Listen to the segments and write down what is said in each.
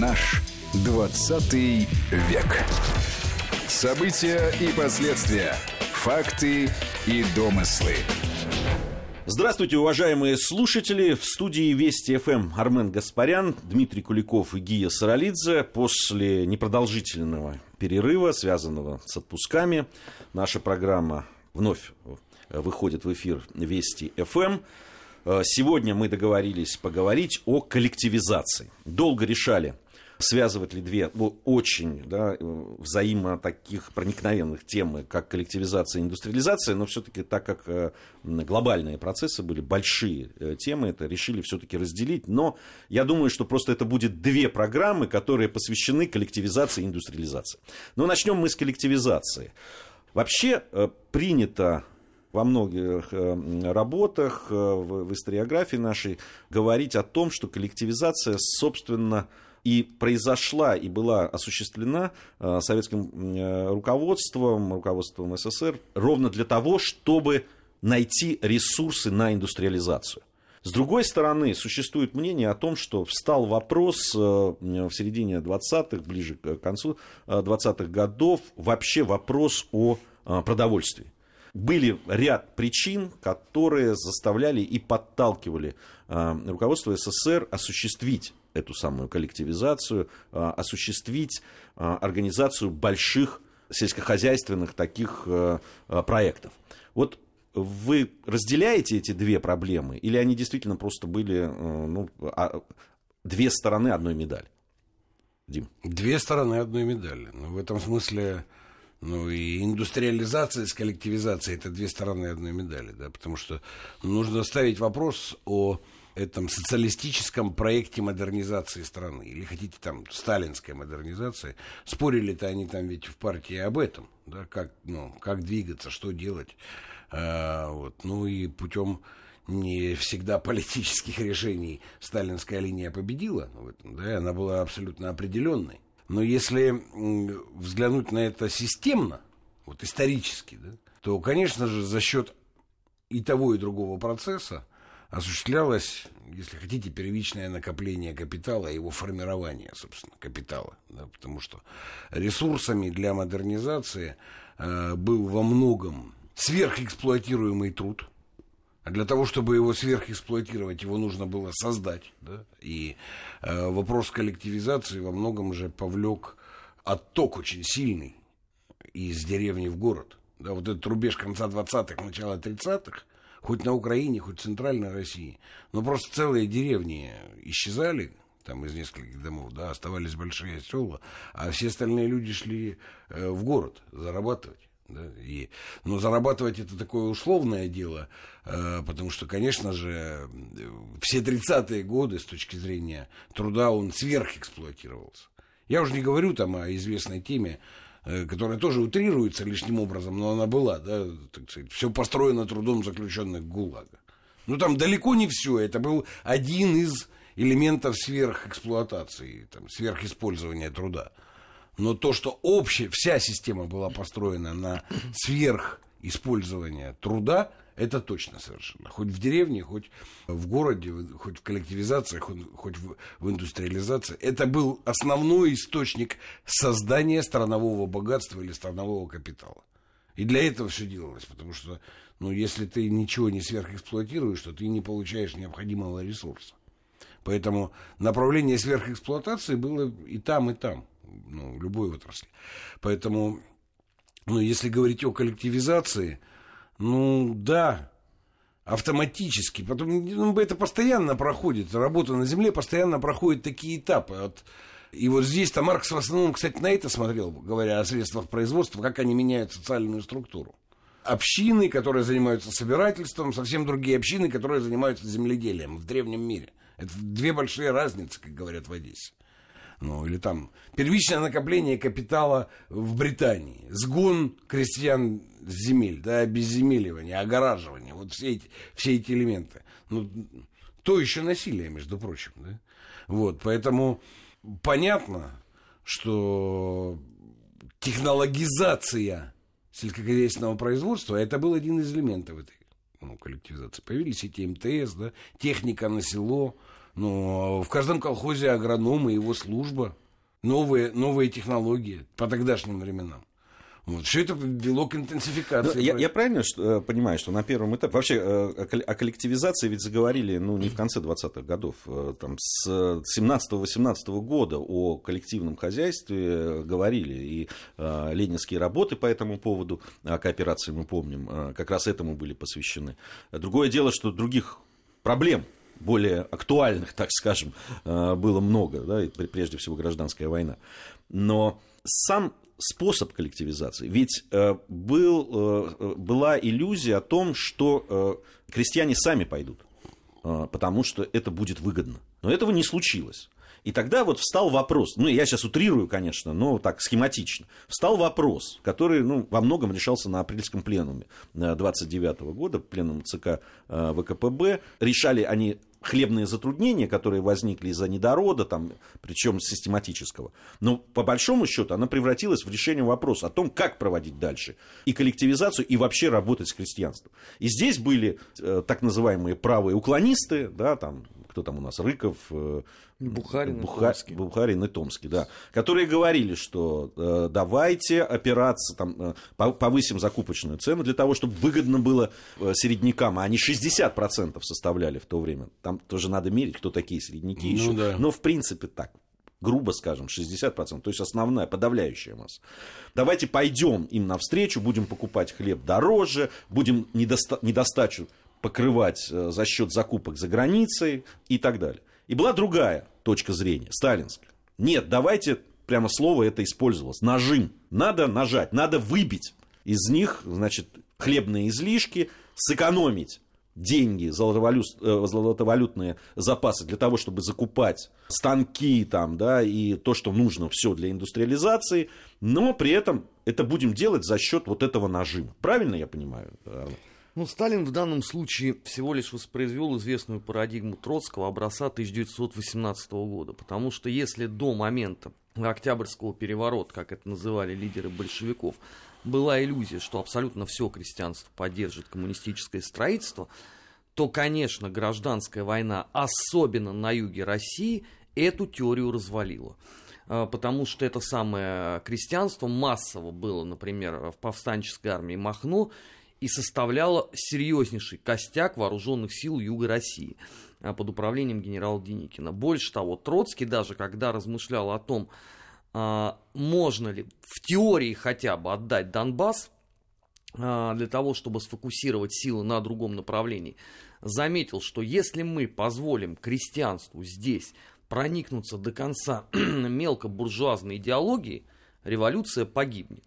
Наш 20 век. События и последствия. Факты и домыслы. Здравствуйте, уважаемые слушатели. В студии Вести ФМ Армен Гаспарян, Дмитрий Куликов и Гия Саралидзе. После непродолжительного перерыва, связанного с отпусками, наша программа вновь выходит в эфир Вести ФМ. Сегодня мы договорились поговорить о коллективизации. Долго решали, связывать ли две ну, очень да, взаимо таких проникновенных темы, как коллективизация и индустриализация, но все-таки так как э, глобальные процессы были большие э, темы, это решили все-таки разделить. Но я думаю, что просто это будет две программы, которые посвящены коллективизации и индустриализации. Но начнем мы с коллективизации. Вообще э, принято во многих работах в историографии нашей говорить о том, что коллективизация, собственно, и произошла и была осуществлена э, советским э, руководством, руководством СССР ровно для того, чтобы найти ресурсы на индустриализацию. С другой стороны, существует мнение о том, что встал вопрос э, в середине 20-х, ближе к концу 20-х годов, вообще вопрос о продовольствии. Были ряд причин, которые заставляли и подталкивали руководство СССР осуществить эту самую коллективизацию, а, осуществить а, организацию больших сельскохозяйственных таких а, проектов. Вот вы разделяете эти две проблемы, или они действительно просто были ну, две стороны одной медали? Дим. Две стороны одной медали. Ну, в этом смысле ну и индустриализация с коллективизацией это две стороны одной медали, да, потому что нужно ставить вопрос о этом социалистическом проекте модернизации страны, или хотите там сталинской модернизации, спорили-то они там ведь в партии об этом, да, как, ну, как двигаться, что делать, а, вот, ну и путем не всегда политических решений сталинская линия победила в этом, да, она была абсолютно определенной. Но если взглянуть на это системно, вот исторически, да, то, конечно же, за счет и того, и другого процесса осуществлялось, если хотите, первичное накопление капитала, его формирование, собственно, капитала. Да, потому что ресурсами для модернизации э, был во многом сверхэксплуатируемый труд. А для того, чтобы его сверхэксплуатировать, его нужно было создать. Да? И э, вопрос коллективизации во многом же повлек отток очень сильный из деревни в город. Да, вот этот рубеж конца 20-х, начала 30-х, хоть на Украине, хоть в Центральной России. Но просто целые деревни исчезали, там из нескольких домов, да, оставались большие села, а все остальные люди шли э, в город зарабатывать. Да, и, но зарабатывать это такое условное дело, э, потому что, конечно же, все 30-е годы с точки зрения труда он сверхэксплуатировался. Я уже не говорю там о известной теме которая тоже утрируется лишним образом, но она была, да, так сказать, все построено трудом заключенных ГУЛАГа. Ну, там далеко не все, это был один из элементов сверхэксплуатации, там, сверхиспользования труда. Но то, что общая, вся система была построена на сверхиспользование труда – это точно совершенно. Хоть в деревне, хоть в городе, хоть в коллективизации, хоть, в, в индустриализации. Это был основной источник создания странового богатства или странового капитала. И для этого все делалось, потому что, ну, если ты ничего не сверхэксплуатируешь, то ты не получаешь необходимого ресурса. Поэтому направление сверхэксплуатации было и там, и там, ну, в любой отрасли. Поэтому, ну, если говорить о коллективизации – ну, да, автоматически. Потом ну, это постоянно проходит. Работа на Земле постоянно проходит такие этапы. От... И вот здесь-то Маркс в основном, кстати, на это смотрел, говоря о средствах производства, как они меняют социальную структуру. Общины, которые занимаются собирательством, совсем другие общины, которые занимаются земледелием в древнем мире. Это две большие разницы, как говорят в Одессе ну, или там первичное накопление капитала в Британии, сгон крестьян с земель, да, обезземеливание, огораживание, вот все эти, все эти элементы. Ну, то еще насилие, между прочим, да. Вот, поэтому понятно, что технологизация сельскохозяйственного производства, это был один из элементов этой ну, коллективизации. Появились эти МТС, да, техника на село, Ну, в каждом колхозе агроном и его служба. Новые, новые технологии по тогдашним временам. Вот. Все это вело к интенсификации. Ну, я, я правильно что, э, понимаю, что на первом этапе... Вообще э, о коллективизации ведь заговорили ну, не в конце 20-х годов. Э, там, с 17-18 года о коллективном хозяйстве говорили. И э, ленинские работы по этому поводу, о кооперации мы помним, как раз этому были посвящены. Другое дело, что других проблем более актуальных, так скажем, было много, да, прежде всего гражданская война. Но сам способ коллективизации. Ведь э, был, э, была иллюзия о том, что э, крестьяне сами пойдут, э, потому что это будет выгодно. Но этого не случилось. И тогда вот встал вопрос, ну, я сейчас утрирую, конечно, но так схематично. Встал вопрос, который ну, во многом решался на апрельском пленуме 29 года, пленум ЦК э, ВКПБ. Решали они хлебные затруднения, которые возникли из-за недорода, там, причем систематического. Но по большому счету она превратилась в решение вопроса о том, как проводить дальше и коллективизацию, и вообще работать с крестьянством. И здесь были э, так называемые правые уклонисты, да, там, кто там у нас, Рыков, э, Бухарин, Буха... и Бухарин и Томский, да, которые говорили, что э, давайте опираться, там, э, повысим закупочную цену для того, чтобы выгодно было э, середнякам, а они 60% составляли в то время. Там тоже надо мерить, кто такие середняки ну, еще. Да. Но в принципе так грубо скажем, 60%, то есть основная, подавляющая масса. Давайте пойдем им навстречу, будем покупать хлеб дороже, будем недоста- недостачу покрывать э, за счет закупок за границей и так далее. И была другая точка зрения, сталинская. Нет, давайте, прямо слово это использовалось, нажим. Надо нажать, надо выбить из них, значит, хлебные излишки, сэкономить деньги, э, золотовалютные запасы для того, чтобы закупать станки там, да, и то, что нужно все для индустриализации, но при этом это будем делать за счет вот этого нажима. Правильно я понимаю? Ну, Сталин в данном случае всего лишь воспроизвел известную парадигму Троцкого образца 1918 года, потому что если до момента Октябрьского переворота, как это называли лидеры большевиков, была иллюзия, что абсолютно все крестьянство поддержит коммунистическое строительство, то, конечно, гражданская война, особенно на юге России, эту теорию развалила. А, потому что это самое крестьянство массово было, например, в повстанческой армии Махно, и составляла серьезнейший костяк вооруженных сил Юга России а, под управлением генерала Деникина. Больше того, Троцкий даже, когда размышлял о том, а, можно ли в теории хотя бы отдать Донбасс а, для того, чтобы сфокусировать силы на другом направлении, заметил, что если мы позволим крестьянству здесь проникнуться до конца мелкобуржуазной идеологии, революция погибнет.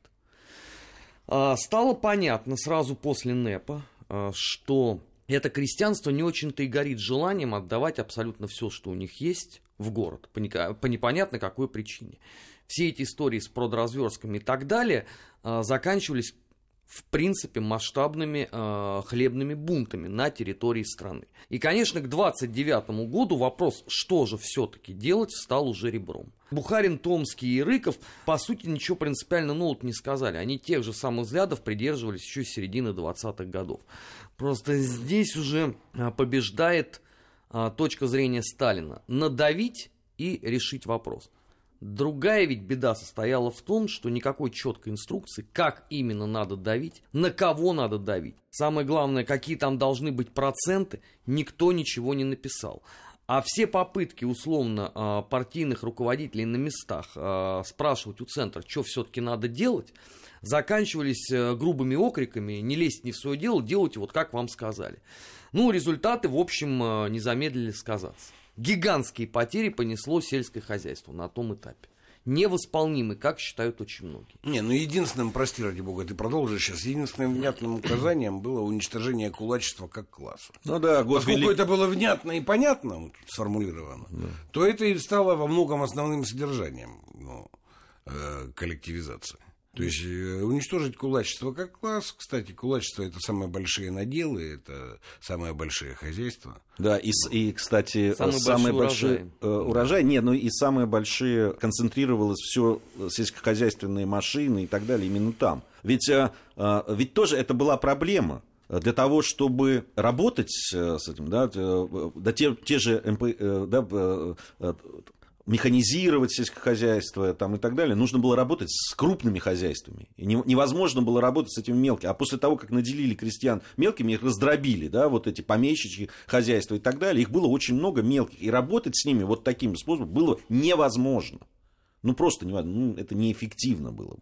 А, стало понятно сразу после НЭПа, а, что это крестьянство не очень-то и горит желанием отдавать абсолютно все, что у них есть, в город, по, непонятно какой причине. Все эти истории с продразверстками и так далее а, заканчивались в принципе, масштабными э, хлебными бунтами на территории страны. И, конечно, к 29 году вопрос, что же все-таки делать, стал уже ребром. Бухарин, Томский и Рыков, по сути, ничего принципиально нового не сказали. Они тех же самых взглядов придерживались еще с середины 20-х годов. Просто здесь уже а, побеждает а, точка зрения Сталина. Надавить и решить вопрос. Другая ведь беда состояла в том, что никакой четкой инструкции, как именно надо давить, на кого надо давить. Самое главное, какие там должны быть проценты, никто ничего не написал. А все попытки, условно, а, партийных руководителей на местах а, спрашивать у центра, что все-таки надо делать, заканчивались э, грубыми окриками, не лезьте не в свое дело, делайте вот как вам сказали. Ну, результаты, в общем, э, не замедлили сказаться гигантские потери понесло сельское хозяйство на том этапе. Невосполнимы, как считают очень многие. Не, ну единственным, прости ради бога, ты продолжишь сейчас, единственным внятным указанием было уничтожение кулачества как класса. Ну да, год Поскольку велик... это было внятно и понятно вот, сформулировано, да. то это и стало во многом основным содержанием ну, э, коллективизации. То есть э, уничтожить кулачество как класс. Кстати, кулачество это самые большие наделы, это самое большое хозяйство. Да, и, и кстати, самый самые большие урожай. Э, урожай, не, ну и самые большие концентрировалось все сельскохозяйственные машины и так далее именно там. Ведь, э, ведь тоже это была проблема для того, чтобы работать с этим, да, да те, те же МП, да, механизировать сельское хозяйство там, и так далее, нужно было работать с крупными хозяйствами. И невозможно было работать с этими мелкими. А после того, как наделили крестьян мелкими, их раздробили, да, вот эти помещичьи хозяйства и так далее, их было очень много мелких. И работать с ними вот таким способом было невозможно. Ну, просто невозможно. Ну, это неэффективно было бы.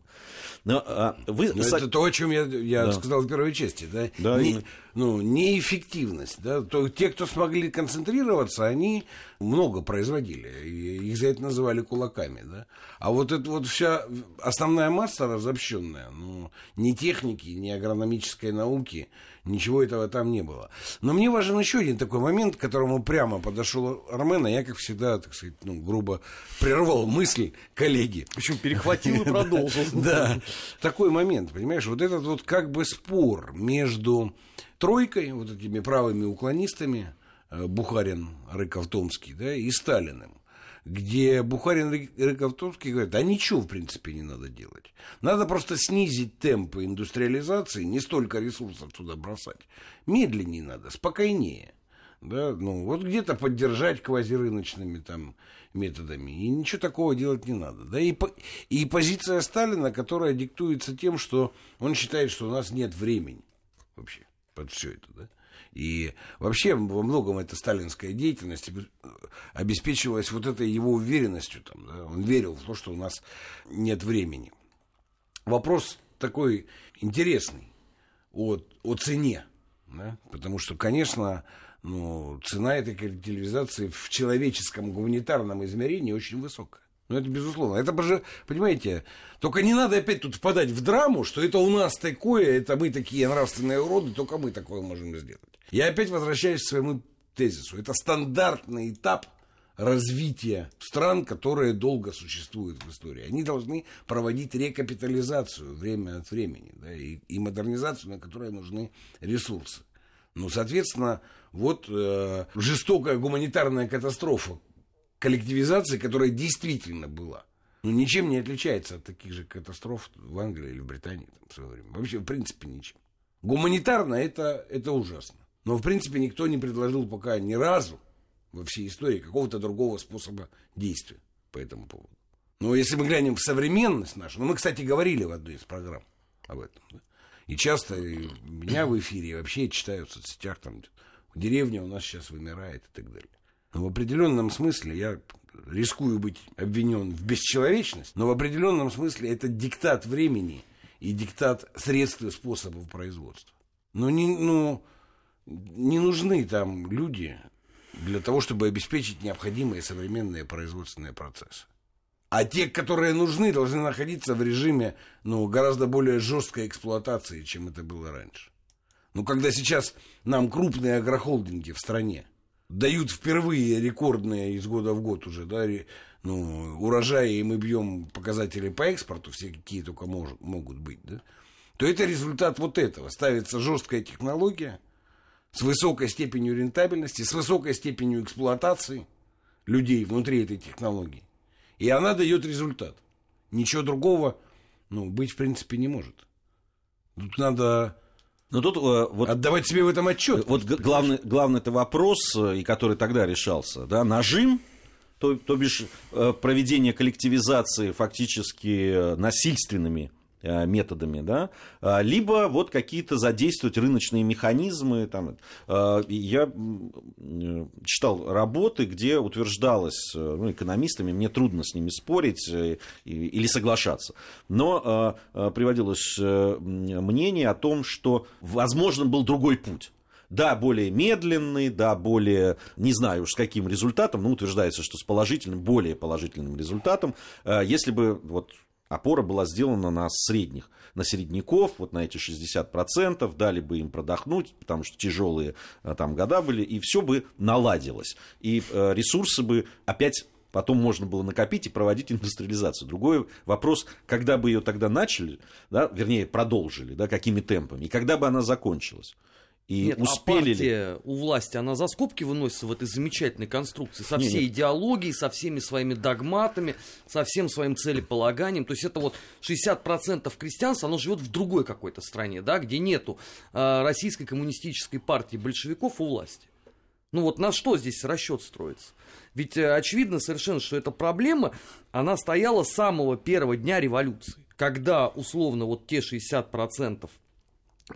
Но, а, вы... Но это то, о чем я, я да. сказал в первой части. Да? Да, Не, ну, неэффективность. Да? То, те, кто смогли концентрироваться, они много производили. И их за это называли кулаками. Да? А вот эта вот вся основная масса разобщенная, ну, ни техники, ни агрономической науки, Ничего этого там не было. Но мне важен еще один такой момент, к которому прямо подошел Армен, а я, как всегда, так сказать, ну, грубо прервал мысль коллеги. Причем перехватил и продолжил. Да, такой момент, понимаешь, вот этот вот как бы спор между тройкой, вот этими правыми уклонистами, э, Бухарин, Рыков, Томский, да, и Сталиным где Бухарин Рыковтовский говорят, а ничего, в принципе, не надо делать. Надо просто снизить темпы индустриализации, не столько ресурсов туда бросать. Медленнее надо, спокойнее. Да, ну, вот где-то поддержать квазирыночными там методами. И ничего такого делать не надо. Да, и, и позиция Сталина, которая диктуется тем, что он считает, что у нас нет времени вообще под все это, да. И вообще во многом эта сталинская деятельность обеспечивалась вот этой его уверенностью. Там, да? Он верил в то, что у нас нет времени. Вопрос такой интересный о, о цене. Да? Потому что, конечно, ну, цена этой коллективизации в человеческом гуманитарном измерении очень высокая. Ну, это безусловно. Это же, понимаете, только не надо опять тут впадать в драму, что это у нас такое, это мы такие нравственные уроды, только мы такое можем сделать. Я опять возвращаюсь к своему тезису. Это стандартный этап развития стран, которые долго существуют в истории. Они должны проводить рекапитализацию время от времени да, и, и модернизацию, на которой нужны ресурсы. Ну, соответственно, вот э, жестокая гуманитарная катастрофа коллективизации, которая действительно была, ну, ничем не отличается от таких же катастроф в Англии или в Британии там, в свое время. Вообще, в принципе, ничем. Гуманитарно это, это ужасно. Но, в принципе, никто не предложил пока ни разу во всей истории какого-то другого способа действия по этому поводу. Но если мы глянем в современность нашу, ну, мы, кстати, говорили в одной из программ об этом, да? и часто меня в эфире, вообще читают в соцсетях, там, деревня у нас сейчас вымирает и так далее. Но в определенном смысле я рискую быть обвинен в бесчеловечность, но в определенном смысле это диктат времени и диктат средств и способов производства. Но не, ну, не нужны там люди для того, чтобы обеспечить необходимые современные производственные процессы. А те, которые нужны, должны находиться в режиме ну, гораздо более жесткой эксплуатации, чем это было раньше. Ну, когда сейчас нам крупные агрохолдинги в стране дают впервые рекордные из года в год уже, да, ну, урожаи, и мы бьем показатели по экспорту, все какие только мож, могут быть, да, то это результат вот этого. Ставится жесткая технология, с высокой степенью рентабельности, с высокой степенью эксплуатации людей внутри этой технологии. И она дает результат. Ничего другого ну, быть в принципе не может. Тут надо но тут, э, вот, отдавать себе в этом отчет. Вот главный, главный это вопрос, э, и который тогда решался, да, нажим, то, то бишь э, проведение коллективизации фактически насильственными Э, методами, да, а, либо вот какие-то задействовать рыночные механизмы. Там. Э, я читал работы, где утверждалось э, ну, экономистами, мне трудно с ними спорить или соглашаться, но приводилось мнение о том, что возможно был другой путь. Да, более медленный, да, более, не знаю уж с каким результатом, но утверждается, что с положительным, более положительным результатом, если бы вот опора была сделана на средних, на середняков, вот на эти 60%, дали бы им продохнуть, потому что тяжелые э, там года были, и все бы наладилось. И э, ресурсы бы опять потом можно было накопить и проводить индустриализацию. Другой вопрос, когда бы ее тогда начали, да, вернее, продолжили, да, какими темпами, и когда бы она закончилась. И Нет, а успели ли? партия у власти, она за скобки выносится в этой замечательной конструкции, со всей нет. идеологией, со всеми своими догматами, со всем своим целеполаганием. То есть это вот 60% крестьянства, оно живет в другой какой-то стране, да, где нету э, российской коммунистической партии большевиков у власти. Ну вот на что здесь расчет строится? Ведь э, очевидно совершенно, что эта проблема, она стояла с самого первого дня революции, когда условно вот те 60%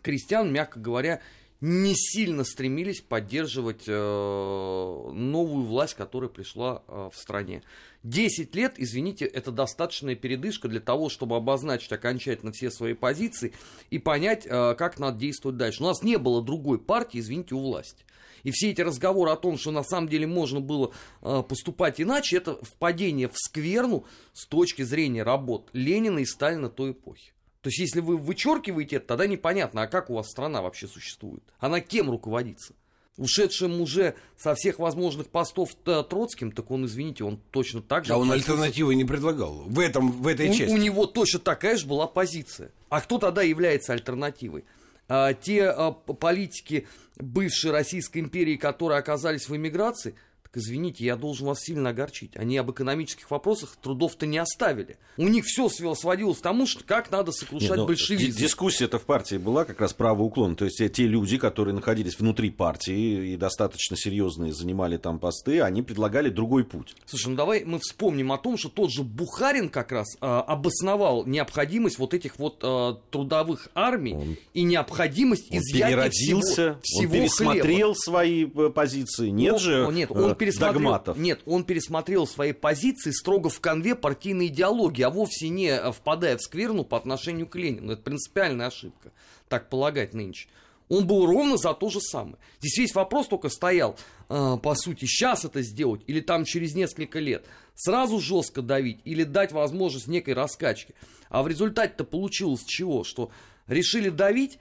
крестьян, мягко говоря, не сильно стремились поддерживать э, новую власть, которая пришла э, в стране. 10 лет, извините, это достаточная передышка для того, чтобы обозначить окончательно все свои позиции и понять, э, как надо действовать дальше. У нас не было другой партии, извините, у власти. И все эти разговоры о том, что на самом деле можно было э, поступать иначе, это впадение в скверну с точки зрения работ Ленина и Сталина той эпохи. То есть, если вы вычеркиваете это, тогда непонятно, а как у вас страна вообще существует? Она кем руководится? Ушедшим уже со всех возможных постов Троцким, так он, извините, он точно так же... А он альтернативы не предлагал. В, этом, в этой у, части. у него точно такая же была позиция. А кто тогда является альтернативой? А, те а, политики бывшей Российской империи, которые оказались в эмиграции, так извините, я должен вас сильно огорчить. Они об экономических вопросах трудов-то не оставили. У них все сводилось к тому, что как надо сокрушать ну, большевизм. ди- Дискуссия-то в партии была как раз правый уклон. То есть те- люди, которые находились внутри партии и достаточно серьезные занимали там посты, они предлагали другой путь. Слушай, ну давай мы вспомним о том, что тот же Бухарин как раз а, обосновал необходимость вот этих вот а, трудовых армий Он- и необходимость Он изъятия переродился, всего, он всего пересмотрел свои э, позиции. Нет Он- же нет, э, он пересмотрел, догматов. Нет, он пересмотрел свои позиции строго в конве партийной идеологии, а вовсе не э, впадая в скверну по отношению к Ленину. Это принципиальная ошибка, так полагать нынче. Он был ровно за то же самое. Здесь весь вопрос только стоял, э, по сути, сейчас это сделать или там через несколько лет. Сразу жестко давить или дать возможность некой раскачки. А в результате-то получилось чего? Что решили давить,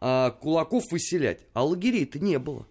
а кулаков выселять, а лагерей-то не было.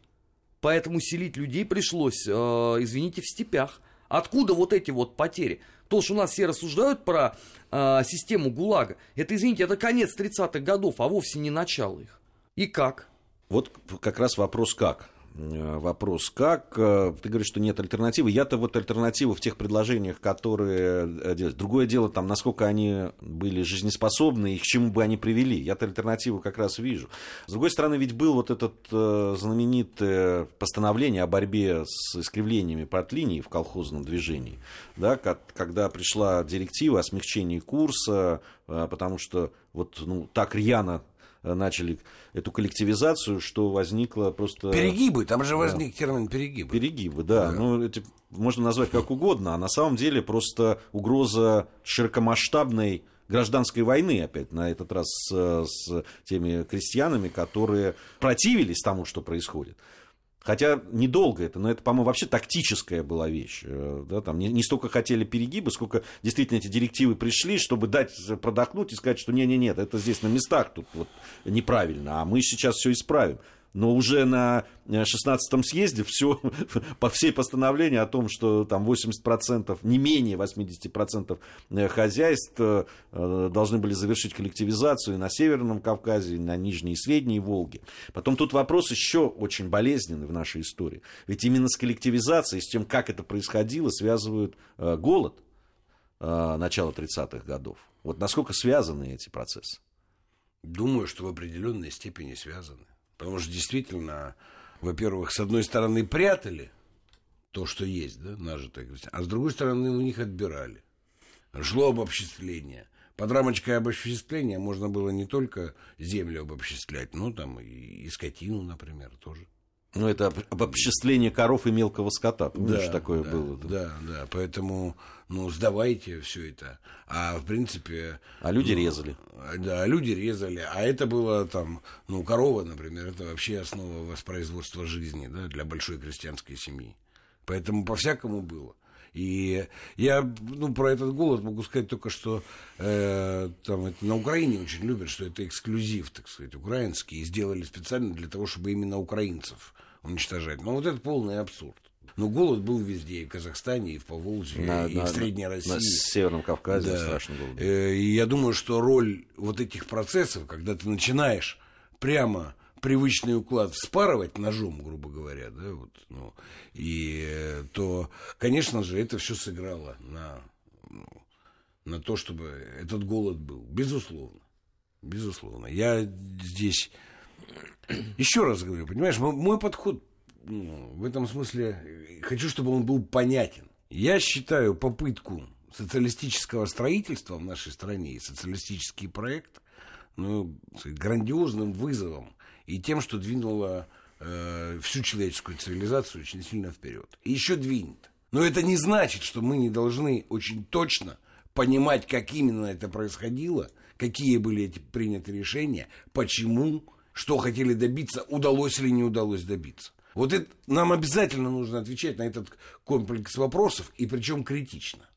Поэтому селить людей пришлось, э, извините, в степях. Откуда вот эти вот потери? То, что у нас все рассуждают про э, систему ГУЛАГа, это, извините, это конец 30-х годов, а вовсе не начало их. И как? Вот как раз вопрос как. Э, Вопрос как. Э, Ты говоришь, что нет альтернативы. Я-то вот альтернативу в тех предложениях, которые э, делать. Другое дело, там, насколько они были жизнеспособны и к чему бы они привели. Я-то альтернативу как раз вижу. С другой стороны, ведь был вот этот знаменитое постановление о борьбе с искривлениями партлинии в колхозном движении, да, ко- когда пришла директива о смягчении курса, потому что вот ну, так рьяно начали эту коллективизацию, что возникло просто... Перегибы, там же возник термин перегибы. Перегибы, да. Ну, эти можно назвать как угодно, а на самом деле просто угроза широкомасштабной гражданской войны опять на этот раз с, с теми крестьянами, которые противились тому, что происходит. Хотя недолго это, но это, по-моему, вообще тактическая была вещь. Э, Да, там не, не столько хотели перегибы, сколько действительно эти директивы пришли, чтобы дать продохнуть и сказать, что не-не-нет, это здесь на местах тут вот неправильно, а мы сейчас все исправим. Но уже на 16-м съезде все, по всей постановления о том, что там 80%, не менее 80% хозяйств э, должны были завершить коллективизацию на Северном Кавказе, на Нижней и Средней Волге. Потом тут вопрос еще очень болезненный в нашей истории. Ведь именно с коллективизацией, с тем, как это происходило, связывают э, голод э, начала 30-х годов. Вот насколько связаны эти процессы? Думаю, что в определенной степени связаны. Потому что действительно, во-первых, с одной стороны прятали то, что есть, да, нажитое а с другой стороны у них отбирали. Шло обобществление. Под рамочкой обобществления можно было не только землю обобществлять, но там и, и скотину, например, тоже. Ну, это об- обобществление коров и мелкого скота. Помнишь, такое да, было? Да, да, поэтому, ну, сдавайте все это. А в принципе... А люди ну, резали. Да, люди резали. А это было там, ну, корова, например, это вообще основа воспроизводства жизни, да, для большой крестьянской семьи. Поэтому по-всякому было. И я, ну, про этот голод могу сказать только, что э, там это на Украине очень любят, что это эксклюзив, так сказать, украинский, и сделали специально для того, чтобы именно украинцев уничтожать. Но вот это полный абсурд. Но голод был везде, и в Казахстане, и в Поволжье, На- и на- в Средней на России. Северном Кавказе Да. страшно было. Э, И я думаю, что роль вот этих процессов, когда ты начинаешь прямо привычный уклад вспарывать ножом, грубо говоря, да, вот, ну, и э, то, конечно же, это все сыграло на, ну, на то, чтобы этот голод был, безусловно, безусловно. Я здесь еще раз говорю, понимаешь, мой подход ну, в этом смысле хочу, чтобы он был понятен. Я считаю попытку социалистического строительства в нашей стране и социалистический проект ну, грандиозным вызовом и тем, что двинуло э, всю человеческую цивилизацию очень сильно вперед. И еще двинет. Но это не значит, что мы не должны очень точно понимать, как именно это происходило, какие были эти приняты решения, почему, что хотели добиться, удалось или не удалось добиться. Вот это, нам обязательно нужно отвечать на этот комплекс вопросов, и причем критично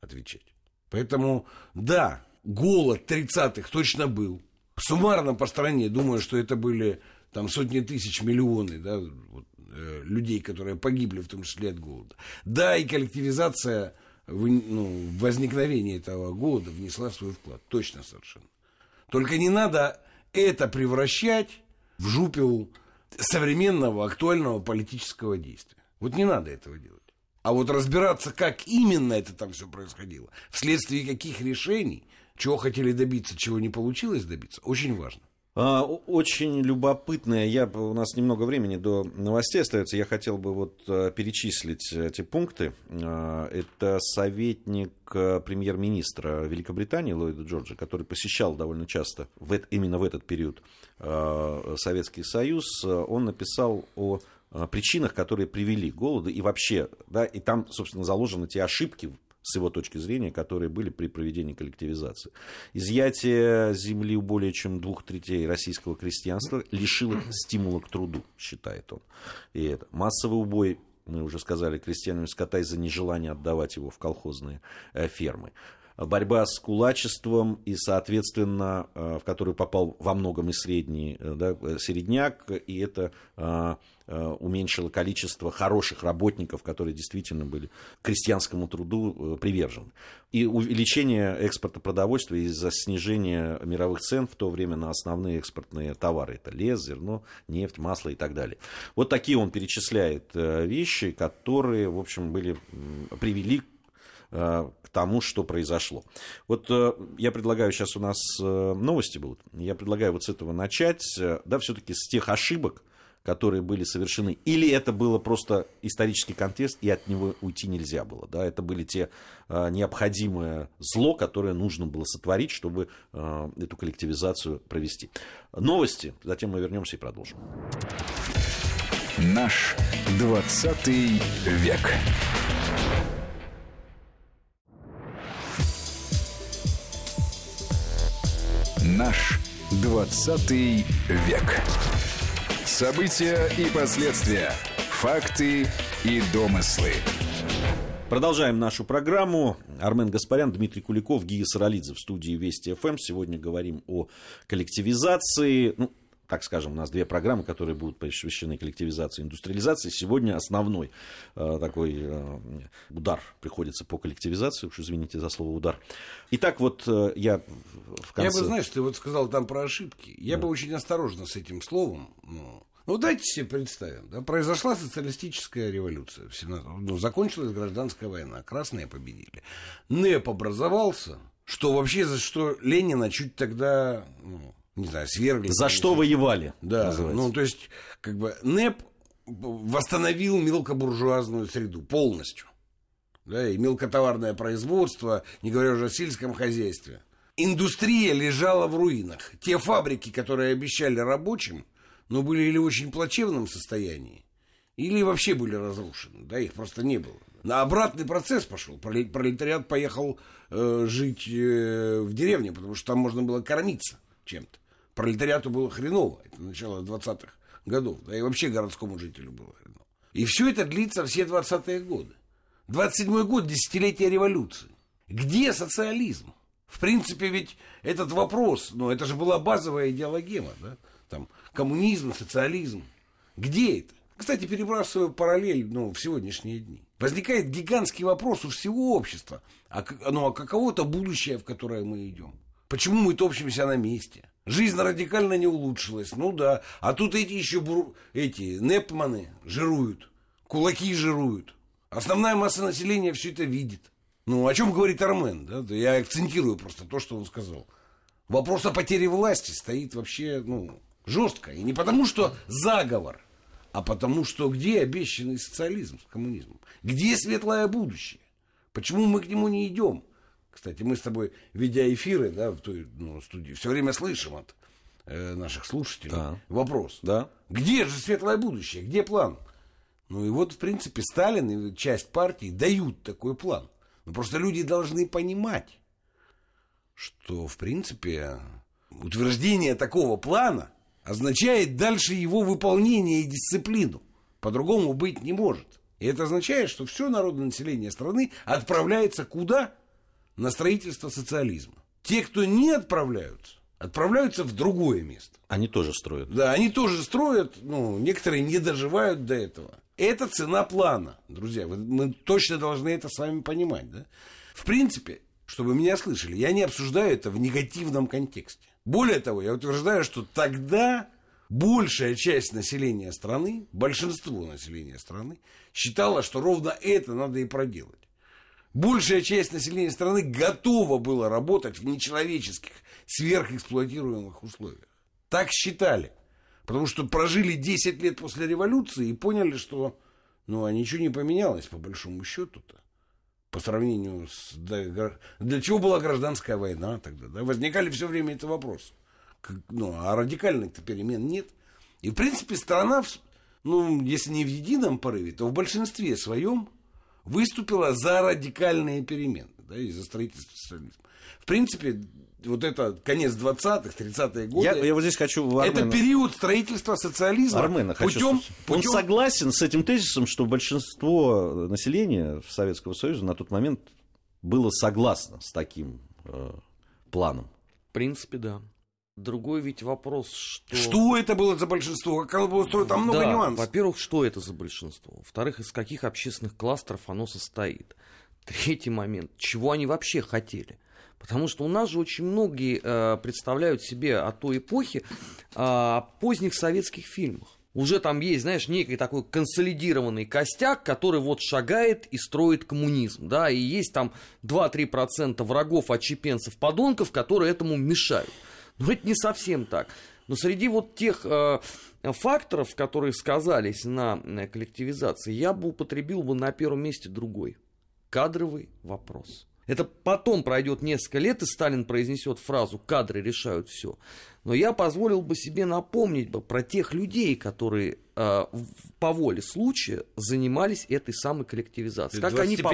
отвечать. Поэтому, да, голод 30-х точно был. Суммарно по стране, думаю, что это были там сотни тысяч, миллионы да, вот, э, людей, которые погибли, в том числе от голода. Да, и коллективизация в, ну, возникновение этого голода внесла свой вклад. Точно совершенно. Только не надо это превращать в жупел современного, актуального политического действия. Вот не надо этого делать. А вот разбираться, как именно это там все происходило, вследствие каких решений, чего хотели добиться, чего не получилось добиться, очень важно. А, очень любопытное. Я, у нас немного времени до новостей остается. Я хотел бы вот э, перечислить эти пункты. А, это советник э, премьер-министра Великобритании Ллойда Джорджа, который посещал довольно часто в, именно в этот период э, Советский Союз. Он написал о причинах, которые привели к голоду, и вообще, да, и там, собственно, заложены те ошибки, с его точки зрения, которые были при проведении коллективизации. Изъятие земли у более чем двух третей российского крестьянства лишило стимула к труду, считает он. И это массовый убой мы уже сказали, крестьянами скота из-за нежелания отдавать его в колхозные э, фермы борьба с кулачеством и, соответственно, э, в которую попал во многом и средний э, да, середняк, и это э, уменьшило количество хороших работников, которые действительно были крестьянскому труду привержены. И увеличение экспорта продовольствия из-за снижения мировых цен в то время на основные экспортные товары. Это лес, зерно, нефть, масло и так далее. Вот такие он перечисляет вещи, которые, в общем, были, привели Э, к тому, что произошло. Вот э, я предлагаю, сейчас у нас э, новости будут, я предлагаю вот с этого начать, да, все-таки с тех ошибок, которые были совершены, или это было просто исторический контекст, и от него уйти нельзя было. Да? Это были те э, необходимое зло, которое нужно было сотворить, чтобы э, эту коллективизацию провести. Новости, затем мы вернемся и продолжим. Наш 20 век. Наш 20 век. События и последствия. Факты и домыслы. Продолжаем нашу программу. Армен Гаспарян, Дмитрий Куликов, Гия Саралидзе в студии Вести ФМ. Сегодня говорим о коллективизации. Ну, так скажем, у нас две программы, которые будут посвящены коллективизации и индустриализации. Сегодня основной э, такой э, удар приходится по коллективизации, уж извините за слово удар. Итак, вот э, я в конце... Я бы, знаешь, ты вот сказал там про ошибки. Я да. бы очень осторожно с этим словом, ну, ну, дайте себе представим, да, произошла социалистическая революция в 17 ну, закончилась гражданская война, красные победили. НЭП образовался, что вообще за что Ленина чуть тогда, ну, не знаю, свергли. За что воевали? Да, называется. ну, то есть, как бы, НЭП восстановил мелкобуржуазную среду полностью. Да, и мелкотоварное производство, не говоря уже о сельском хозяйстве. Индустрия лежала в руинах. Те фабрики, которые обещали рабочим, но были или в очень плачевном состоянии, или вообще были разрушены. Да, их просто не было. На обратный процесс пошел. Пролетариат поехал э, жить э, в деревне, потому что там можно было кормиться чем-то пролетариату было хреново. Это начало 20-х годов. Да и вообще городскому жителю было хреново. И все это длится все 20-е годы. 27-й год, десятилетие революции. Где социализм? В принципе, ведь этот вопрос, ну, это же была базовая идеологема, да? Там, коммунизм, социализм. Где это? Кстати, перебрасываю параллель ну, в сегодняшние дни. Возникает гигантский вопрос у всего общества. А, ну, а каково-то будущее, в которое мы идем? Почему мы топчемся на месте? Жизнь радикально не улучшилась, ну да. А тут эти еще буру... эти непманы жируют, кулаки жируют. Основная масса населения все это видит. Ну, о чем говорит Армен, да? Я акцентирую просто то, что он сказал. Вопрос о потере власти стоит вообще, ну, жестко. И не потому, что заговор, а потому, что где обещанный социализм с коммунизмом? Где светлое будущее? Почему мы к нему не идем? Кстати, мы с тобой, ведя эфиры да, в той ну, студии, все время слышим от э, наших слушателей да. вопрос. Да. Где же светлое будущее? Где план? Ну и вот, в принципе, Сталин и часть партии дают такой план. Но просто люди должны понимать, что, в принципе, утверждение такого плана означает дальше его выполнение и дисциплину. По-другому быть не может. И это означает, что все народное население страны отправляется куда? На строительство социализма. Те, кто не отправляются, отправляются в другое место. Они тоже строят. Да, они тоже строят, ну, некоторые не доживают до этого. Это цена плана, друзья. Мы точно должны это с вами понимать. Да? В принципе, чтобы меня слышали, я не обсуждаю это в негативном контексте. Более того, я утверждаю, что тогда большая часть населения страны, большинство населения страны, считала, что ровно это надо и проделать. Большая часть населения страны готова была работать в нечеловеческих, сверхэксплуатируемых условиях. Так считали. Потому что прожили 10 лет после революции и поняли, что ну, а ничего не поменялось по большому счету-то. По сравнению с... Для чего была гражданская война тогда? Да? Возникали все время это вопросы. Ну, а радикальных-то перемен нет. И, в принципе, страна, ну, если не в едином порыве, то в большинстве своем выступила за радикальные перемены, да, и за строительство социализма. В принципе, вот это конец 20-х, 30-е годы. Я, я вот здесь хочу Армена... Это период строительства социализма. Армена путем, хочу путем... Он согласен с этим тезисом, что большинство населения Советского Союза на тот момент было согласно с таким э, планом. В принципе, да. Другой ведь вопрос, что... Что это было за большинство? Как оно было устроено? Там много да, нюансов. Во-первых, что это за большинство? Во-вторых, из каких общественных кластеров оно состоит? Третий момент. Чего они вообще хотели? Потому что у нас же очень многие э, представляют себе о той эпохе э, поздних советских фильмах. Уже там есть, знаешь, некий такой консолидированный костяк, который вот шагает и строит коммунизм, да, и есть там 2-3% врагов, отчепенцев, подонков, которые этому мешают. Но это не совсем так. Но среди вот тех э, факторов, которые сказались на э, коллективизации, я бы употребил бы на первом месте другой. Кадровый вопрос. Это потом пройдет несколько лет, и Сталин произнесет фразу «кадры решают все». Но я позволил бы себе напомнить бы про тех людей, которые э, по воле случая занимались этой самой коллективизацией. Как они, поп...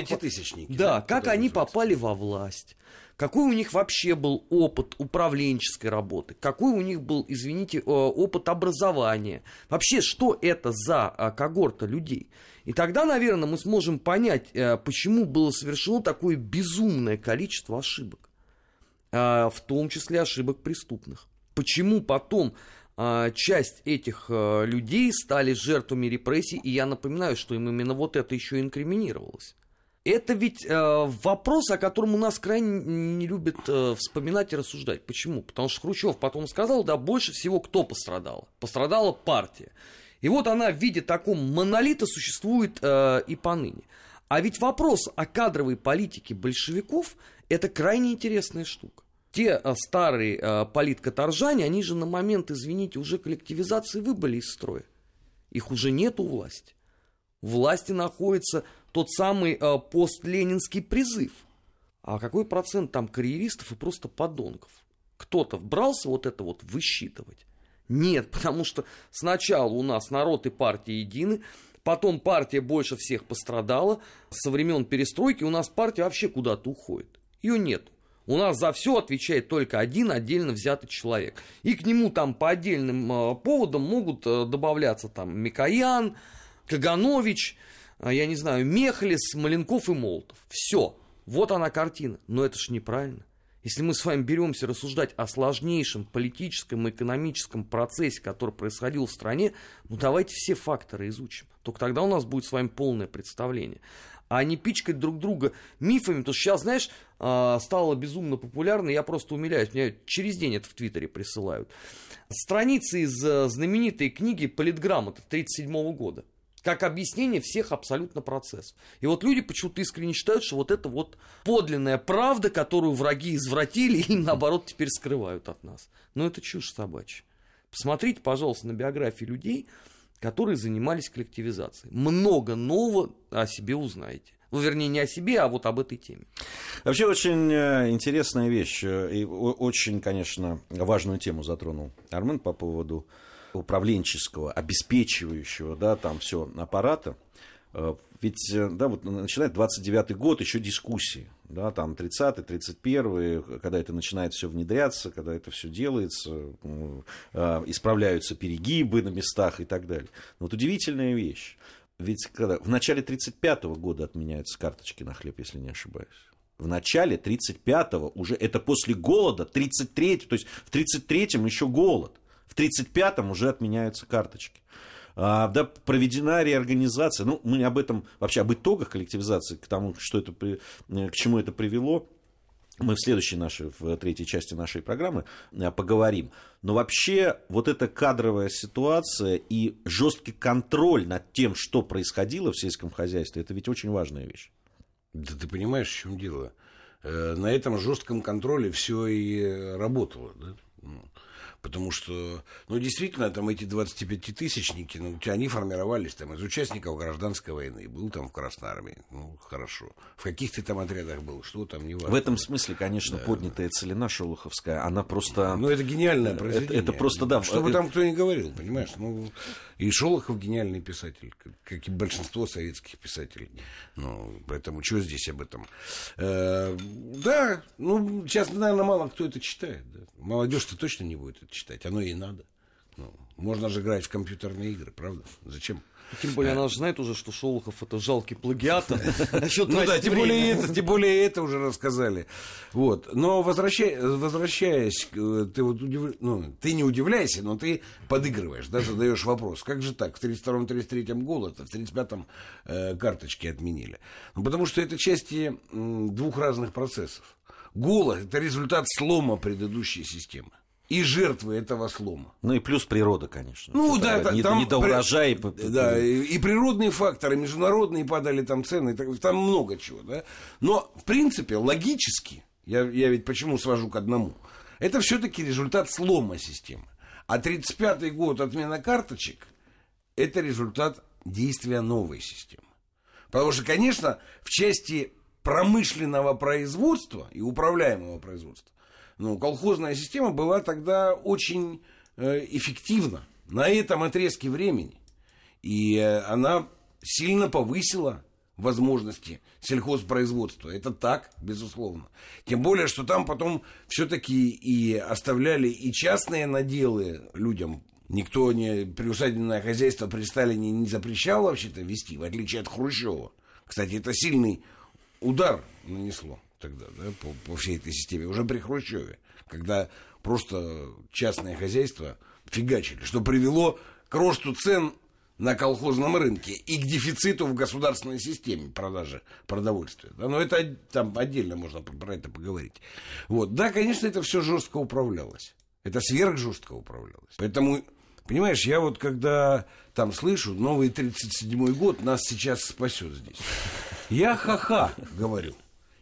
да, как они попали во власть, какой у них вообще был опыт управленческой работы, какой у них был, извините, опыт образования, вообще что это за э, когорта людей. И тогда, наверное, мы сможем понять, э, почему было совершено такое безумное количество ошибок, э, в том числе ошибок преступных. Почему потом э, часть этих людей стали жертвами репрессий, и я напоминаю, что им именно вот это еще инкриминировалось. Это ведь э, вопрос, о котором у нас крайне не любят э, вспоминать и рассуждать. Почему? Потому что Хрущев потом сказал, да, больше всего кто пострадал? Пострадала партия. И вот она в виде такого монолита существует э, и поныне. А ведь вопрос о кадровой политике большевиков – это крайне интересная штука. Те э, старые э, политкоторжане, они же на момент, извините, уже коллективизации выбыли из строя. Их уже нет у власти. В власти находится тот самый э, постленинский призыв. А какой процент там карьеристов и просто подонков? Кто-то брался вот это вот высчитывать. Нет, потому что сначала у нас народ и партия едины, потом партия больше всех пострадала, со времен перестройки у нас партия вообще куда-то уходит. Ее нет. У нас за все отвечает только один отдельно взятый человек. И к нему там по отдельным э, поводам могут э, добавляться там Микоян, Каганович, э, я не знаю, Мехлис, Маленков и Молотов. Все. Вот она картина. Но это ж неправильно. Если мы с вами беремся рассуждать о сложнейшем политическом и экономическом процессе, который происходил в стране, ну давайте все факторы изучим. Только тогда у нас будет с вами полное представление. А не пичкать друг друга мифами, то сейчас, знаешь, а, стало безумно популярно, я просто умиляюсь, мне через день это в Твиттере присылают. Страницы из э, знаменитой книги «Политграмота» 1937 года как объяснение всех абсолютно процессов. И вот люди почему-то искренне считают, что вот это вот подлинная правда, которую враги извратили и наоборот теперь скрывают от нас. Но это чушь собачья. Посмотрите, пожалуйста, на биографии людей, которые занимались коллективизацией. Много нового о себе узнаете. Ну, вернее, не о себе, а вот об этой теме. Вообще очень э, интересная вещь. Э, и очень, конечно, важную тему затронул Армен по поводу управленческого, обеспечивающего, да, там все аппарата. Э, ведь, да, вот начинает 29-й год, еще дискуссии, да, там 30-й, 31-й, когда это начинает все внедряться, когда это все делается, исправляются перегибы на местах и так далее. Но вот удивительная вещь ведь когда, в начале 35-го года отменяются карточки на хлеб, если не ошибаюсь. В начале 35-го, уже это после голода, 33 то есть в 33-м еще голод, в 35-м уже отменяются карточки. А, да, проведена реорганизация, ну, мы об этом, вообще об итогах коллективизации, к тому, что это, к чему это привело, мы в следующей нашей, в третьей части нашей программы э, поговорим. Но вообще вот эта кадровая ситуация и жесткий контроль над тем, что происходило в сельском хозяйстве, это ведь очень важная вещь. Да ты понимаешь, в чем дело? Э, на этом жестком контроле все и работало. Да? Потому что, ну, действительно, там эти 25-тысячники, ну, они формировались там из участников гражданской войны. Был там в Красной Армии, ну, хорошо. В каких ты там отрядах был, что там, не важно. В этом смысле, конечно, да. поднятая целина Шолоховская, она просто... Ну, это гениальное произведение. Это, это просто, да. Что бы там кто ни говорил, понимаешь? Ну, и Шолохов гениальный писатель, как и большинство советских писателей. Ну, поэтому что здесь об этом? Э, да, ну, сейчас, наверное, мало кто это читает. Да. Молодежь-то точно не будет это читать, оно ей надо. Ну, можно же играть в компьютерные игры, правда? Зачем? Тем более она же знает уже, что Шолохов это жалкий плагиатор. Ну да, тем более это, тем более это уже рассказали. Вот. Но возвращаясь, ты вот удив... ну, ты не удивляйся, но ты подыгрываешь, да, задаешь вопрос. Как же так? В 32-33 голод, а в 35-м э, карточки отменили. Ну, потому что это части двух разных процессов. Голод – это результат слома предыдущей системы и жертвы этого слома. Ну и плюс природа, конечно. Ну да, да не, там недоурожай. При... Да, и, и природные факторы, международные падали там цены, там много чего, да. Но в принципе логически, я, я ведь почему свожу к одному, это все-таки результат слома системы. А 35-й год отмена карточек – это результат действия новой системы. Потому что, конечно, в части промышленного производства и управляемого производства ну, колхозная система была тогда очень э, эффективна на этом отрезке времени. И э, она сильно повысила возможности сельхозпроизводства. Это так, безусловно. Тем более, что там потом все-таки и оставляли и частные наделы людям. Никто не приусадебное хозяйство при Сталине не запрещал вообще-то вести, в отличие от Хрущева. Кстати, это сильный удар нанесло тогда, да, по, по всей этой системе, уже при Хрущеве, когда просто частное хозяйство фигачили, что привело к росту цен на колхозном рынке и к дефициту в государственной системе продажи продовольствия. Да, но это там отдельно можно про это поговорить. Вот. Да, конечно, это все жестко управлялось. Это сверхжестко управлялось. Поэтому, понимаешь, я вот когда там слышу, новый 37-й год нас сейчас спасет здесь. Я ха-ха говорю.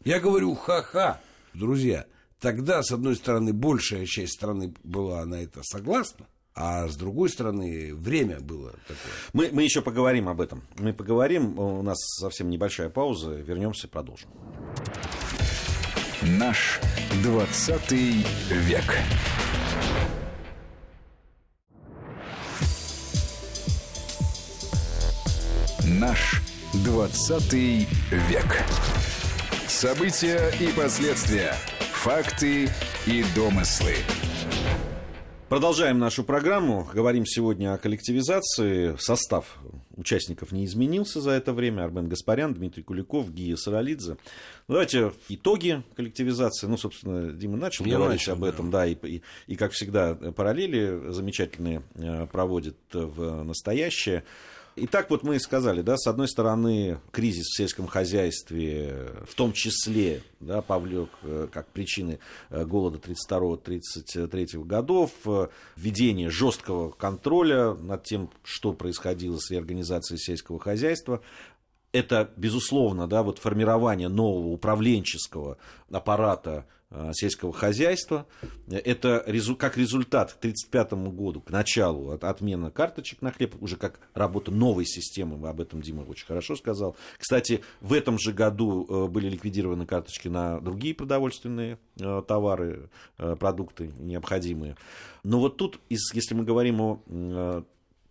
Я говорю, ха-ха, друзья. Тогда, с одной стороны, большая часть страны была на это согласна, а с другой стороны, время было такое. Мы, мы еще поговорим об этом. Мы поговорим, у нас совсем небольшая пауза, вернемся, продолжим. Наш 20 век. Наш 20 век. События и последствия. Факты и домыслы. Продолжаем нашу программу. Говорим сегодня о коллективизации. Состав участников не изменился за это время. Армен Гаспарян, Дмитрий Куликов, Гия Саралидзе. Давайте итоги коллективизации. Ну, собственно, Дима начал Я говорить начал, об да. этом. Да, и, и, и, как всегда, параллели замечательные э, проводит в настоящее. Итак, вот мы и сказали, да, с одной стороны, кризис в сельском хозяйстве, в том числе, да, повлек э, как причины э, голода 32-33 годов, э, введение жесткого контроля над тем, что происходило с реорганизацией сельского хозяйства, это, безусловно, да, вот формирование нового управленческого аппарата сельского хозяйства. Это как результат к 1935 году, к началу, от, отмена карточек на хлеб, уже как работа новой системы, об этом Дима очень хорошо сказал. Кстати, в этом же году э, были ликвидированы карточки на другие продовольственные э, товары, э, продукты необходимые. Но вот тут, если мы говорим о э,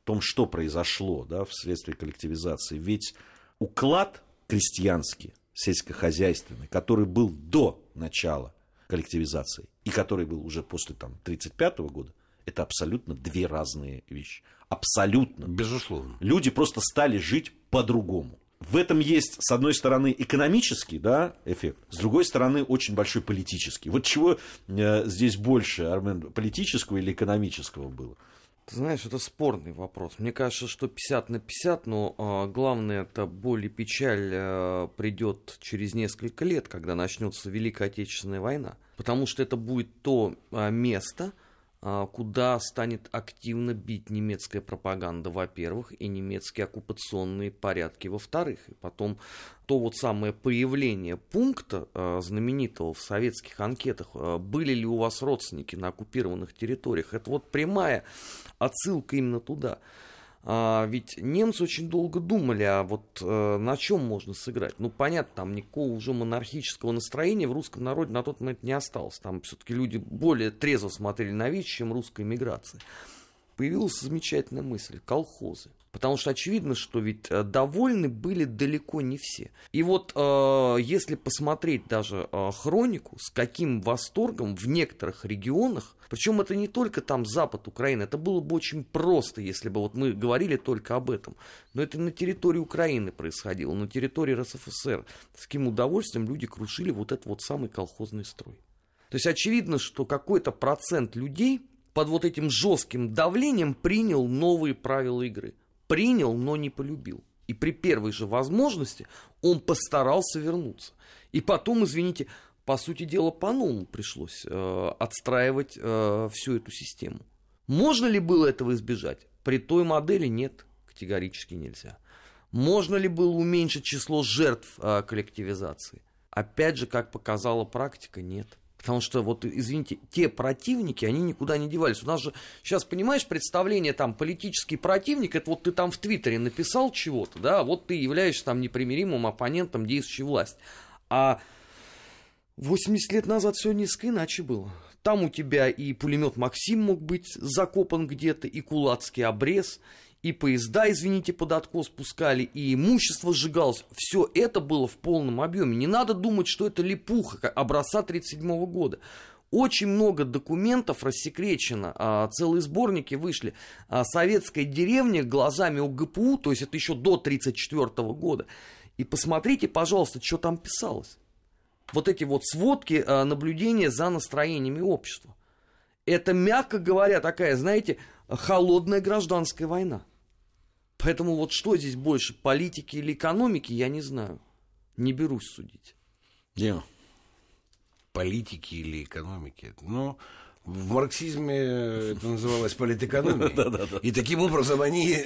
том, что произошло да, вследствие коллективизации, ведь уклад крестьянский, сельскохозяйственный, который был до начала коллективизации и который был уже после там, 1935 года, это абсолютно две разные вещи. Абсолютно. Безусловно. Люди просто стали жить по-другому. В этом есть, с одной стороны, экономический да, эффект, с другой стороны, очень большой политический. Вот чего э, здесь больше, Армен, политического или экономического было? Ты знаешь, это спорный вопрос. Мне кажется, что 50 на 50, но а, главное, это боль и печаль а, придет через несколько лет, когда начнется Великая Отечественная война. Потому что это будет то а, место, куда станет активно бить немецкая пропаганда, во-первых, и немецкие оккупационные порядки, во-вторых. И потом то вот самое появление пункта а, знаменитого в советских анкетах, а, были ли у вас родственники на оккупированных территориях, это вот прямая отсылка именно туда. А, ведь немцы очень долго думали, а вот э, на чем можно сыграть. Ну, понятно, там никакого уже монархического настроения в русском народе на тот момент не осталось. Там все-таки люди более трезво смотрели на вещи, чем русская миграция. Появилась замечательная мысль – колхозы. Потому что очевидно, что ведь э, довольны были далеко не все. И вот э, если посмотреть даже э, хронику, с каким восторгом в некоторых регионах, причем это не только там запад Украины, это было бы очень просто, если бы вот мы говорили только об этом. Но это на территории Украины происходило, на территории РСФСР. С каким удовольствием люди крушили вот этот вот самый колхозный строй. То есть очевидно, что какой-то процент людей под вот этим жестким давлением принял новые правила игры. Принял, но не полюбил. И при первой же возможности он постарался вернуться. И потом, извините, по сути дела, по-новому пришлось э, отстраивать э, всю эту систему. Можно ли было этого избежать? При той модели нет, категорически нельзя. Можно ли было уменьшить число жертв э, коллективизации? Опять же, как показала практика, нет. Потому что, вот, извините, те противники, они никуда не девались. У нас же сейчас, понимаешь, представление там, политический противник, это вот ты там в Твиттере написал чего-то, да, вот ты являешься там непримиримым оппонентом действующей власти. А 80 лет назад все несколько иначе было. Там у тебя и пулемет Максим мог быть закопан где-то, и кулацкий обрез, и поезда, извините, под откос пускали, и имущество сжигалось. Все это было в полном объеме. Не надо думать, что это липуха образца 1937 года. Очень много документов рассекречено, а, целые сборники вышли. А, Советская деревня глазами ОГПУ, то есть это еще до 1934 года. И посмотрите, пожалуйста, что там писалось. Вот эти вот сводки а, наблюдения за настроениями общества. Это, мягко говоря, такая, знаете, холодная гражданская война. Поэтому вот что здесь больше, политики или экономики, я не знаю. Не берусь судить. Дима. Политики или экономики. Ну, в марксизме это называлось политэкономией. И таким образом они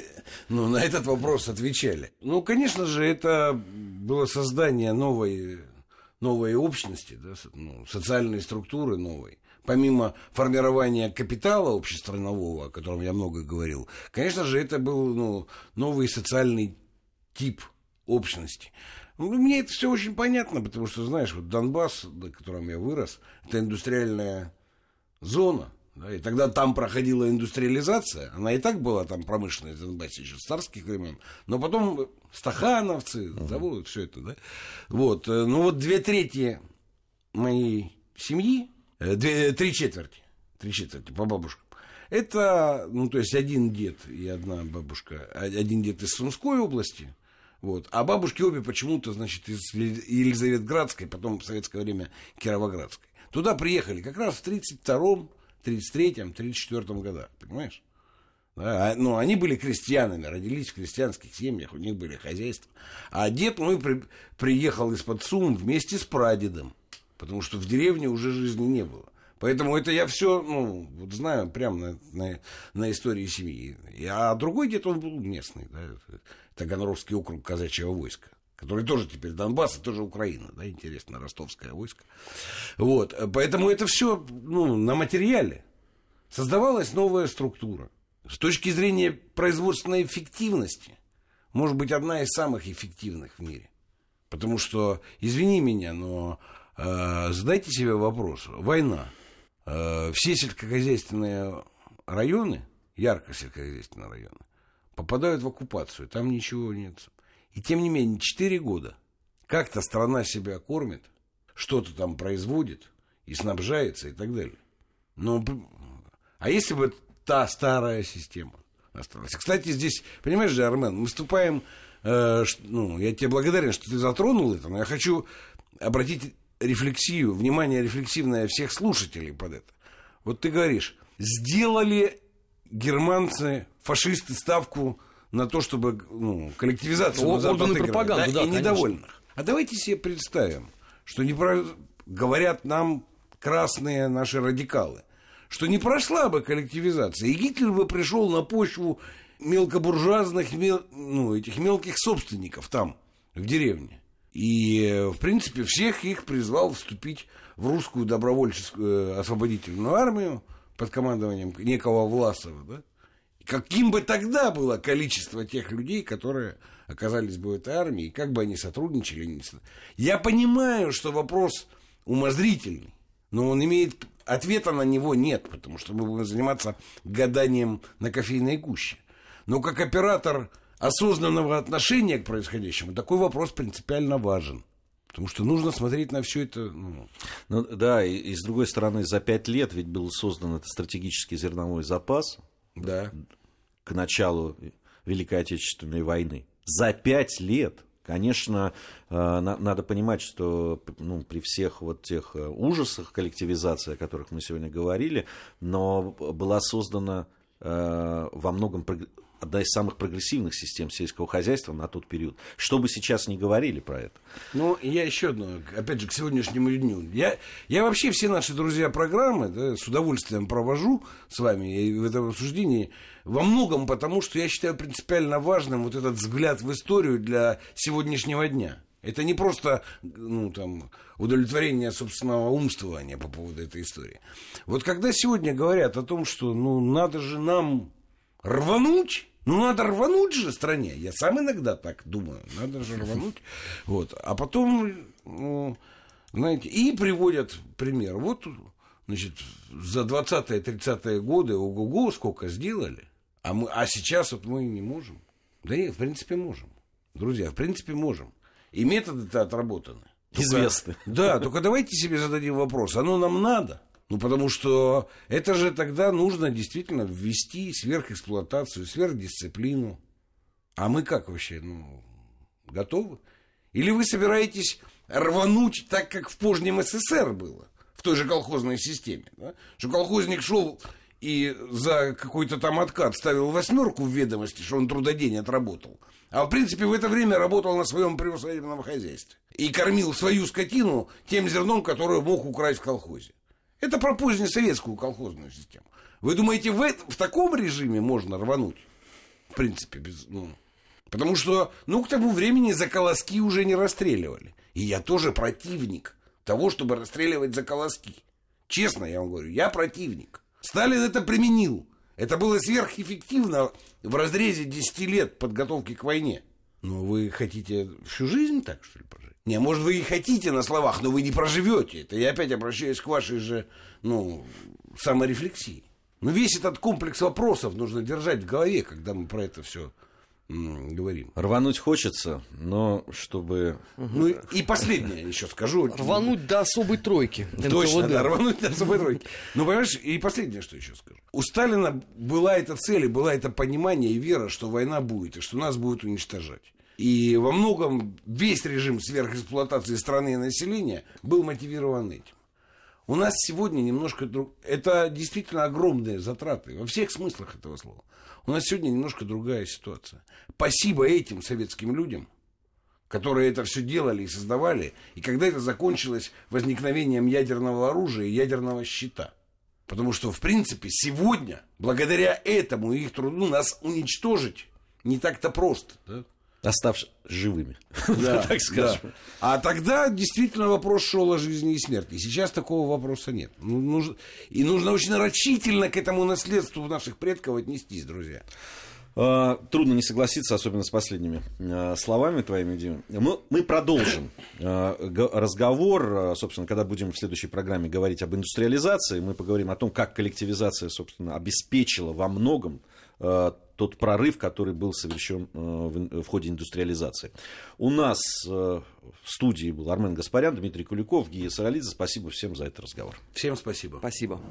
ну, на этот вопрос отвечали. Ну, конечно же, это было создание новой, новой общности, да, ну, социальной структуры новой. Помимо формирования капитала общестранового, о котором я много говорил, конечно же, это был ну, новый социальный тип общности. Ну, мне это все очень понятно, потому что, знаешь, вот Донбасс, на котором я вырос, это индустриальная зона. да, и тогда там проходила индустриализация. Она и так была там промышленность в Донбассе еще с царских времен. Но потом стахановцы, заводы, все это, да. Вот. э, Ну вот две трети моей семьи, две- три четверти, три четверти по бабушкам, Это, ну, то есть один дед и одна бабушка, а- один дед из Сумской области, вот, а бабушки обе почему-то, значит, из Ели- Елизаветградской, потом в советское время Кировоградской. Туда приехали как раз в 32-м, 33-м, 34-м годах, понимаешь? Да, а, ну, они были крестьянами, родились в крестьянских семьях, у них были хозяйства. А дед мой при- приехал из-под Сум вместе с прадедом, потому что в деревне уже жизни не было. Поэтому это я все, ну, вот знаю прямо на, на, на истории семьи. А другой дед, он был местный, да, это Таганрогский округ казачьего войска который тоже теперь Донбасс, и тоже Украина, да, интересно, ростовское войско. Вот, поэтому это все, ну, на материале. Создавалась новая структура. С точки зрения производственной эффективности, может быть, одна из самых эффективных в мире. Потому что, извини меня, но задайте себе вопрос. Война. Э, все сельскохозяйственные районы, ярко сельскохозяйственные районы, попадают в оккупацию. Там ничего нет. И тем не менее, 4 года как-то страна себя кормит, что-то там производит и снабжается и так далее. Но, а если бы та старая система осталась? Кстати, здесь, понимаешь же, Армен, мы вступаем, э, ну, я тебе благодарен, что ты затронул это, но я хочу обратить рефлексию, внимание рефлексивное всех слушателей под это. Вот ты говоришь, сделали германцы, фашисты ставку на то, чтобы ну, коллективизацию О- на Запад играть, пропаганды, да, и конечно. недовольных. А давайте себе представим, что не про- говорят нам красные наши радикалы, что не прошла бы коллективизация, и Гитлер бы пришел на почву мелкобуржуазных, мел- ну, этих мелких собственников там, в деревне. И, в принципе, всех их призвал вступить в русскую добровольческую э, освободительную армию под командованием некого Власова, да? Каким бы тогда было количество тех людей, которые оказались бы в этой армии, и как бы они сотрудничали. не Я понимаю, что вопрос умозрительный, но он имеет... Ответа на него нет, потому что мы будем заниматься гаданием на кофейной гуще. Но как оператор осознанного отношения к происходящему, такой вопрос принципиально важен. Потому что нужно смотреть на все это. ну, Ну, да, и, и с другой стороны, за пять лет ведь был создан этот стратегический зерновой запас да. к началу Великой Отечественной войны. За пять лет. Конечно, э, на- надо понимать, что ну, при всех вот тех э, ужасах коллективизации, о которых мы сегодня говорили, но была создана э, во многом одна из самых прогрессивных систем сельского хозяйства на тот период. Что бы сейчас ни говорили про это. Ну, я еще одно, опять же, к сегодняшнему дню. Я, я вообще все наши друзья программы да, с удовольствием провожу с вами в этом обсуждении во многом потому, что я считаю принципиально важным вот этот взгляд в историю для сегодняшнего дня. Это не просто ну, там, удовлетворение собственного умствования по поводу этой истории. Вот когда сегодня говорят о том, что ну, надо же нам рвануть, ну, надо рвануть же стране. Я сам иногда так думаю. Надо же рвануть. Вот. А потом, ну, знаете, и приводят пример. Вот, значит, за 20-30-е годы ого-го сколько сделали. А, мы, а сейчас вот мы не можем. Да нет, в принципе, можем. Друзья, в принципе, можем. И методы-то отработаны. Только- Известны. Да, только давайте себе зададим вопрос. Оно нам надо? Ну, потому что это же тогда нужно действительно ввести сверхэксплуатацию, сверхдисциплину. А мы как вообще, ну, готовы? Или вы собираетесь рвануть так, как в Пожнем СССР было, в той же колхозной системе? Да? Что колхозник шел и за какой-то там откат ставил восьмерку в ведомости, что он трудодень отработал. А в принципе в это время работал на своем привозительном хозяйстве. И кормил свою скотину тем зерном, которое мог украсть в колхозе. Это про позднесоветскую колхозную систему. Вы думаете, в, в таком режиме можно рвануть? В принципе, без, ну, потому что, ну, к тому времени за колоски уже не расстреливали. И я тоже противник того, чтобы расстреливать за колоски. Честно я вам говорю, я противник. Сталин это применил. Это было сверхэффективно в разрезе 10 лет подготовки к войне. Но вы хотите всю жизнь так, что ли, прожить? Не, может, вы и хотите на словах, но вы не проживете это. Я опять обращаюсь к вашей же, ну, саморефлексии. Но весь этот комплекс вопросов нужно держать в голове, когда мы про это все говорим. Рвануть хочется, но чтобы... Ну и- последнее еще скажу. Рвануть до особой тройки. Точно, да, рвануть на особой тройке. Ну, понимаешь, и последнее, что еще скажу. У Сталина была эта цель, и была это понимание и вера, что война будет, и что нас будут уничтожать. И во многом весь режим сверхэксплуатации страны и населения был мотивирован этим. У нас сегодня немножко друг... Это действительно огромные затраты во всех смыслах этого слова. У нас сегодня немножко другая ситуация. Спасибо этим советским людям, которые это все делали и создавали, и когда это закончилось возникновением ядерного оружия и ядерного щита. Потому что, в принципе, сегодня, благодаря этому и их труду, нас уничтожить не так-то просто. да? Оставшись живыми, Да, так скажем. да. А тогда действительно вопрос шел о жизни и смерти. Сейчас такого вопроса нет. Ну, нужно- и нужно очень рачительно к этому наследству наших предков отнестись, друзья. А, Трудно не согласиться, особенно с последними а, словами твоими, Дима. Мы, мы продолжим а, разговор, собственно, когда будем в следующей программе говорить об индустриализации, мы поговорим о том, как коллективизация, собственно, обеспечила во многом тот прорыв, который был совершен а, в ходе индустриализации. У нас а, в студии был Армен Гаспарян, Дмитрий Куликов, Гия Саралидзе. Спасибо всем за этот разговор. Всем спасибо. Спасибо.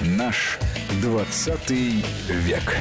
Наш 20 век.